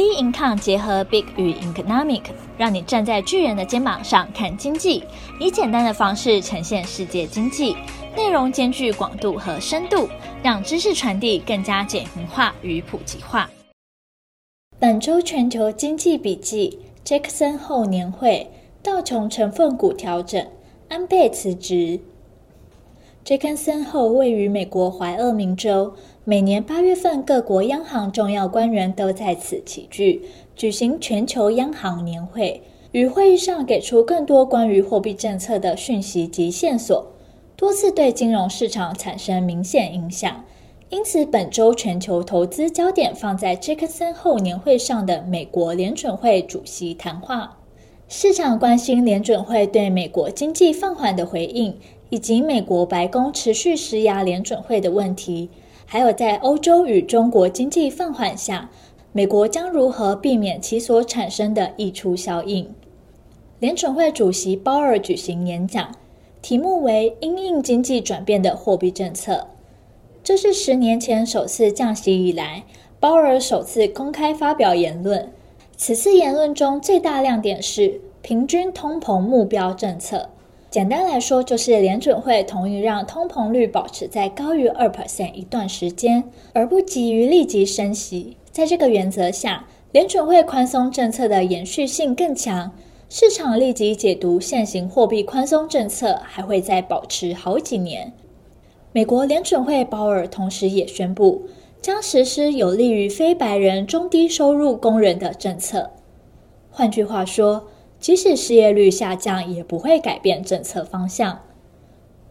Bincom 结合 Big 与 Economic，让你站在巨人的肩膀上看经济，以简单的方式呈现世界经济，内容兼具广度和深度，让知识传递更加简明化与普及化。本周全球经济笔记：：Jackson 后年会，道琼成分股调整，安倍辞职。杰克森后位于美国怀俄明州。每年八月份，各国央行重要官员都在此齐聚，举行全球央行年会。与会议上给出更多关于货币政策的讯息及线索，多次对金融市场产生明显影响。因此，本周全球投资焦点放在杰克森后年会上的美国联准会主席谈话。市场关心联准会对美国经济放缓的回应，以及美国白宫持续施压联准会的问题。还有，在欧洲与中国经济放缓下，美国将如何避免其所产生的溢出效应？联准会主席鲍尔举行演讲，题目为“因应经济转变的货币政策”。这是十年前首次降息以来，鲍尔首次公开发表言论。此次言论中最大亮点是平均通膨目标政策。简单来说，就是联准会同意让通膨率保持在高于二 percent 一段时间，而不急于立即升息。在这个原则下，联准会宽松政策的延续性更强。市场立即解读现行货币宽松政策还会再保持好几年。美国联准会鲍尔同时也宣布，将实施有利于非白人中低收入工人的政策。换句话说，即使失业率下降，也不会改变政策方向。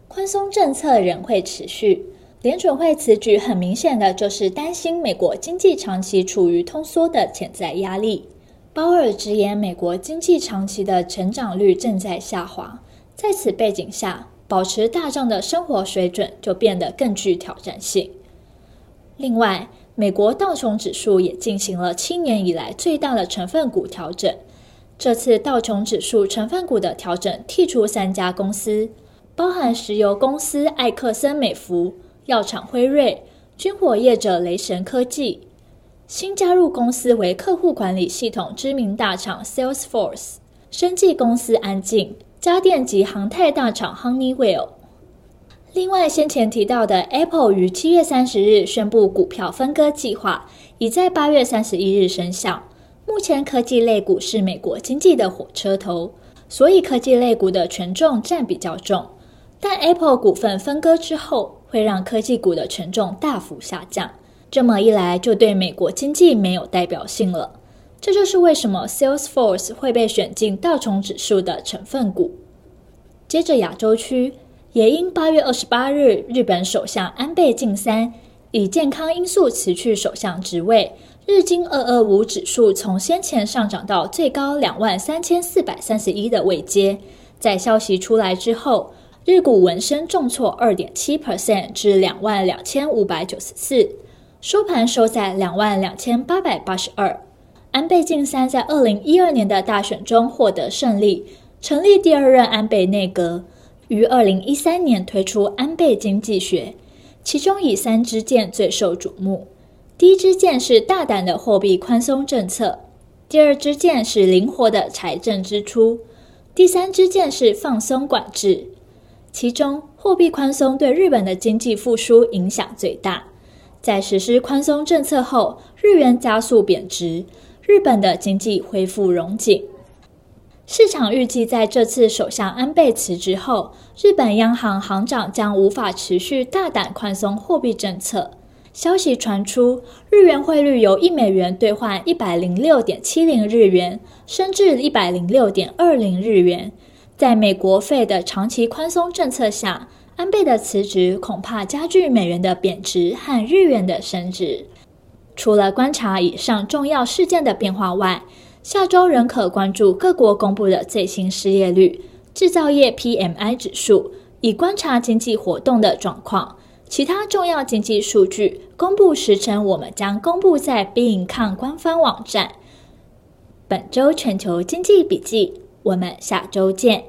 宽松政策仍会持续。联准会此举很明显的就是担心美国经济长期处于通缩的潜在压力。鲍尔直言，美国经济长期的成长率正在下滑，在此背景下，保持大众的生活水准就变得更具挑战性。另外，美国道琼指数也进行了七年以来最大的成分股调整。这次道琼指数成分股的调整剔除三家公司，包含石油公司埃克森美孚、药厂辉瑞、军火业者雷神科技。新加入公司为客户管理系统知名大厂 Salesforce、生技公司安进、家电及航太大厂 Honeywell。另外，先前提到的 Apple 于七月三十日宣布股票分割计划，已在八月三十一日生效。目前科技类股是美国经济的火车头，所以科技类股的权重占比较重。但 Apple 股份分割之后，会让科技股的权重大幅下降。这么一来，就对美国经济没有代表性了。这就是为什么 Salesforce 会被选进道琼指数的成分股。接着亚洲区，也因八月二十八日日本首相安倍晋三以健康因素辞去首相职位。日经二二五指数从先前上涨到最高两万三千四百三十一的位阶，在消息出来之后，日股闻声重挫二点七 percent 至两万两千五百九十四，收盘收在两万两千八百八十二。安倍晋三在二零一二年的大选中获得胜利，成立第二任安倍内阁，于二零一三年推出安倍经济学，其中以三支箭最受瞩目。第一支箭是大胆的货币宽松政策，第二支箭是灵活的财政支出，第三支箭是放松管制。其中，货币宽松对日本的经济复苏影响最大。在实施宽松政策后，日元加速贬值，日本的经济恢复荣景。市场预计，在这次首相安倍辞职后，日本央行行长将无法持续大胆宽松货币政策。消息传出，日元汇率由一美元兑换一百零六点七零日元，升至一百零六点二零日元。在美国费的长期宽松政策下，安倍的辞职恐怕加剧美元的贬值和日元的升值。除了观察以上重要事件的变化外，下周仍可关注各国公布的最新失业率、制造业 PMI 指数，以观察经济活动的状况。其他重要经济数据公布时程，我们将公布在 bin con 官方网站。本周全球经济笔记，我们下周见。